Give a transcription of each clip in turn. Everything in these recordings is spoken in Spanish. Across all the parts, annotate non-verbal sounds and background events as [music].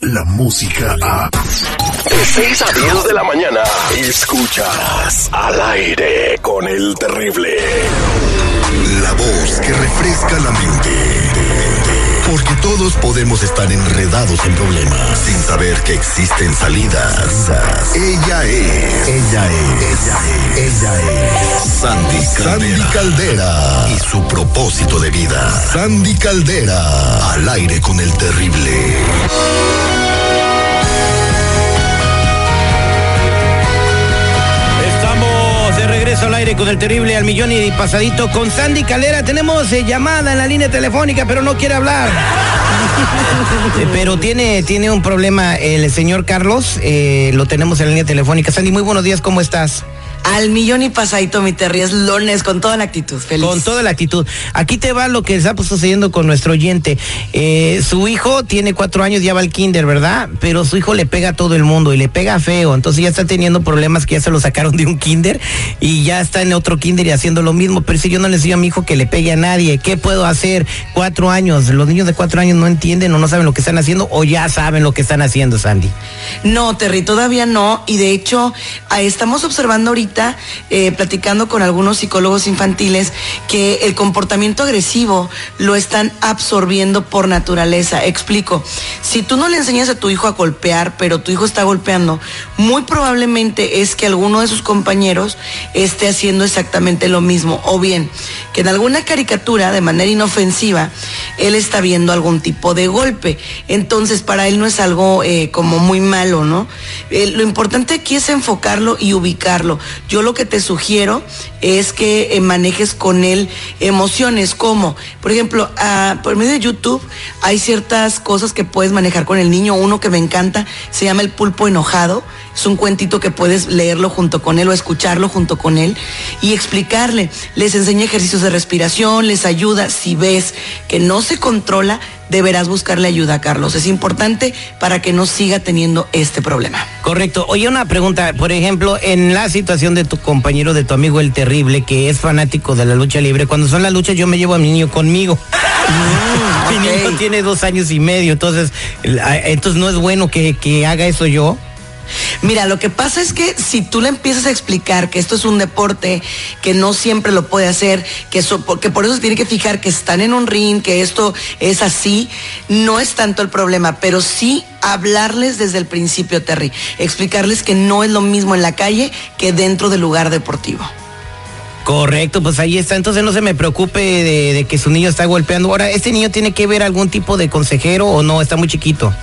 La música a. De 6 a 10 de la mañana. Escuchas al aire con el terrible. La voz que refresca la mente. Porque todos podemos estar enredados en problemas sin saber que existen salidas. Ella es. Ella es. Ella es. Ella es. Sandy Caldera. Sandy Caldera. Y su propósito de vida. Sandy Caldera. Al aire con el terrible. Regreso al aire con el terrible al millón y pasadito con Sandy Calera. Tenemos eh, llamada en la línea telefónica, pero no quiere hablar. [laughs] Eh, pero tiene, tiene un problema el señor Carlos. eh, lo tenemos en la línea telefónica. Sandy, muy buenos días, ¿cómo estás? Al millón y pasadito, mi Terry, es lunes con toda la actitud. Feliz. Con toda la actitud. Aquí te va lo que está pues, sucediendo con nuestro oyente. Eh, su hijo tiene cuatro años, ya va al kinder, ¿verdad? Pero su hijo le pega a todo el mundo y le pega feo. Entonces ya está teniendo problemas que ya se lo sacaron de un kinder y ya está en otro kinder y haciendo lo mismo. Pero si yo no le enseño a mi hijo que le pegue a nadie, ¿qué puedo hacer? Cuatro años. Los niños de cuatro años no entienden o no saben lo que están haciendo o ya saben lo que están haciendo, Sandy. No, Terry, todavía no. Y de hecho, estamos observando ahorita, eh, platicando con algunos psicólogos infantiles, que el comportamiento agresivo lo están absorbiendo por naturaleza. Explico. Si tú no le enseñas a tu hijo a golpear, pero tu hijo está golpeando, muy probablemente es que alguno de sus compañeros esté haciendo exactamente lo mismo. O bien, que en alguna caricatura, de manera inofensiva, él está viendo algún tipo de golpe. Entonces, para él no es algo eh, como muy malo, ¿no? Eh, lo importante aquí es enfocarlo y ubicarlo. Yo lo que te sugiero es que eh, manejes con él emociones como, por ejemplo, ah, por medio de YouTube hay ciertas cosas que puedes manejar con el niño. Uno que me encanta se llama El pulpo enojado. Es un cuentito que puedes leerlo junto con él o escucharlo junto con él y explicarle. Les enseña ejercicios de respiración, les ayuda. Si ves que no se controla, deberás buscarle ayuda, Carlos. Es importante para que no siga teniendo este problema. Correcto. Oye, una pregunta, por ejemplo, en la situación de tu compañero, de tu amigo el terrible, que es fanático de la lucha libre, cuando son las luchas yo me llevo a mi niño conmigo. [laughs] mi niño tiene dos años y medio, entonces, entonces no es bueno que, que haga eso yo. Mira, lo que pasa es que si tú le empiezas a explicar que esto es un deporte, que no siempre lo puede hacer, que, eso, que por eso se tiene que fijar que están en un ring, que esto es así, no es tanto el problema, pero sí hablarles desde el principio, Terry, explicarles que no es lo mismo en la calle que dentro del lugar deportivo. Correcto, pues ahí está. Entonces no se me preocupe de que su niño está golpeando. Ahora, ¿este niño tiene que ver algún tipo de consejero o no? Está muy chiquito.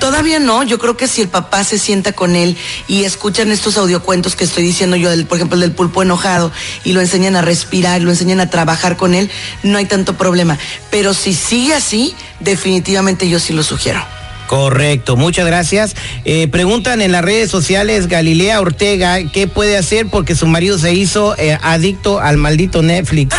Todavía no, yo creo que si el papá se sienta con él y escuchan estos audiocuentos que estoy diciendo yo, por ejemplo, el del pulpo enojado, y lo enseñan a respirar, lo enseñan a trabajar con él, no hay tanto problema. Pero si sigue así, definitivamente yo sí lo sugiero. Correcto, muchas gracias. Eh, preguntan en las redes sociales Galilea Ortega qué puede hacer porque su marido se hizo eh, adicto al maldito Netflix.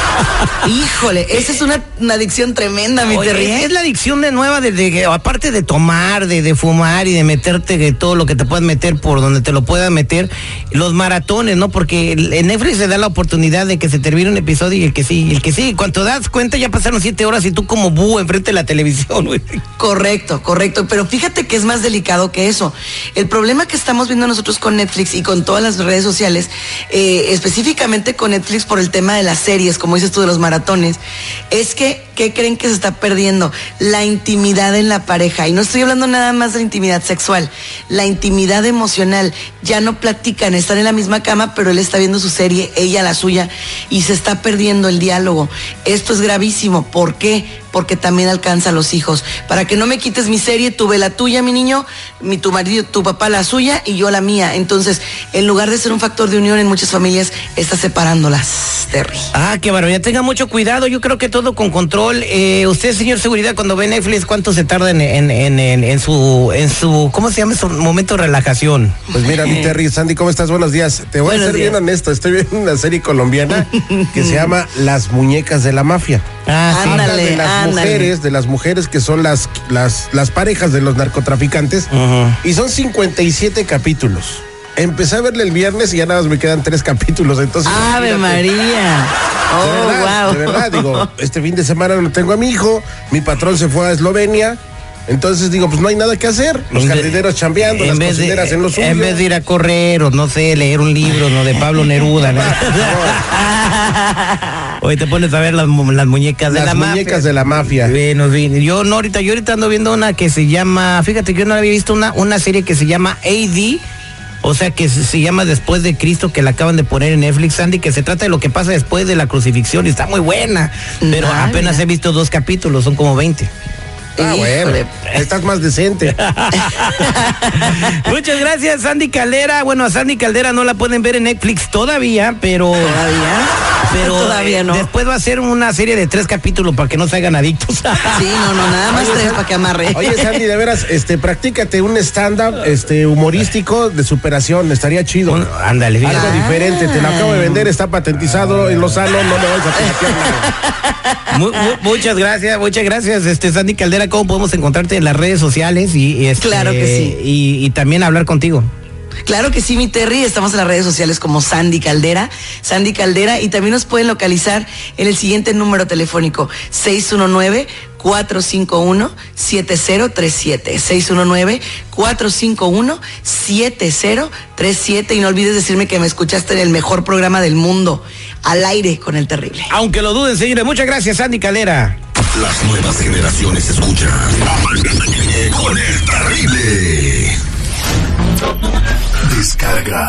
[laughs] Híjole, esa es una, una adicción tremenda, mi Terry, es, ¿eh? es la adicción de nueva, de, de- aparte de tomar, de, de fumar y de meterte de todo lo que te puedas meter por donde te lo puedan meter, los maratones, ¿no? Porque en Netflix se da la oportunidad de que se termine un episodio y el que sigue, el que sigue. Cuando te das cuenta ya pasaron siete horas y tú como búho enfrente de la televisión, güey. Correcto, correcto. Pero fíjate que es más delicado que eso. El problema que estamos viendo nosotros con Netflix y con todas las redes sociales, eh, específicamente con Netflix por el tema de las series, como dices tú, de los maratones, es que, ¿qué creen que se está perdiendo? La intimidad en la pareja. Y no estoy hablando nada más de la intimidad sexual, la intimidad emocional. Ya no platican, están en la misma cama, pero él está viendo su serie, ella la suya, y se está perdiendo el diálogo. Esto es gravísimo. ¿Por qué? Porque también alcanza a los hijos. Para que no me quites mi serie, tú ve la tuya, mi niño, mi, tu marido, tu papá la suya y yo la mía. Entonces, en lugar de ser un factor de unión en muchas familias, está separándolas, Terry. Ah, qué barbaridad. Tenga mucho cuidado. Yo creo que todo con control. Eh, usted, señor seguridad, cuando ve Netflix, ¿cuánto se tarda en, en, en, en- en su, en su, ¿cómo se llama? Su momento de relajación. Pues mira, mi Terry, Sandy, ¿cómo estás? Buenos días. Te voy Buenos a ser bien honesto. Estoy viendo una serie colombiana que se [laughs] llama Las muñecas de la mafia. Ah, sí. Ándale. De las ándale. mujeres, de las mujeres que son las, las, las parejas de los narcotraficantes. Y son 57 capítulos. Empecé a verle el viernes y ya nada más me quedan tres [laughs] capítulos. Entonces, Ave. María. De Oh, verdad, wow. de verdad, digo, [laughs] este fin de semana no tengo a mi hijo, mi patrón se fue a Eslovenia Entonces digo, pues no hay nada que hacer. Los jardineros chambeando, las vez de- cocineras en lo suyo. en vez de ir a correr o no sé, leer un libro, ¿no? De Pablo Neruda, ¿no? [laughs] Hoy te pones a ver las, mu- las muñecas de las la muñecas mafia. de la mafia. Bueno, bien, yo no ahorita, yo ahorita ando viendo una que se llama, fíjate que yo no había visto una, una serie que se llama AD, o sea que se, llama Después de Cristo, que la acaban de poner en Netflix, Andy, que se trata de lo que pasa después de la crucifixión y está muy buena, pero apenas he visto dos capítulos, son como 20. Ah, bueno, estás más decente. [laughs] Muchas gracias, Sandy Caldera. Bueno, a Sandy Caldera no la pueden ver en Netflix todavía, pero. Todavía. Pero Todavía no. después va a ser una serie de tres capítulos para que no se hagan adictos. Sí, no, no, nada más Oye, tres para que amarre. Oye, Sandy, de veras, este, practícate un stand-up este, humorístico de superación, estaría chido. Un- ándale, fíjate. Algo diferente, te lo acabo de vender, está patentizado en Lozano, no le vais a Mu- mu- muchas gracias, muchas gracias, este Sandy Caldera. ¿Cómo podemos encontrarte en las redes sociales y, y, este, Claro que sí. y, y también hablar contigo? Claro que sí, mi Terry. Estamos en las redes sociales como Sandy Caldera. Sandy Caldera. Y también nos pueden localizar en el siguiente número telefónico: 619-451-7037. 619-451-7037. Y no olvides decirme que me escuchaste en el mejor programa del mundo, al aire con el terrible. Aunque lo duden, señores. Muchas gracias, Sandy Caldera. Las nuevas generaciones escuchan.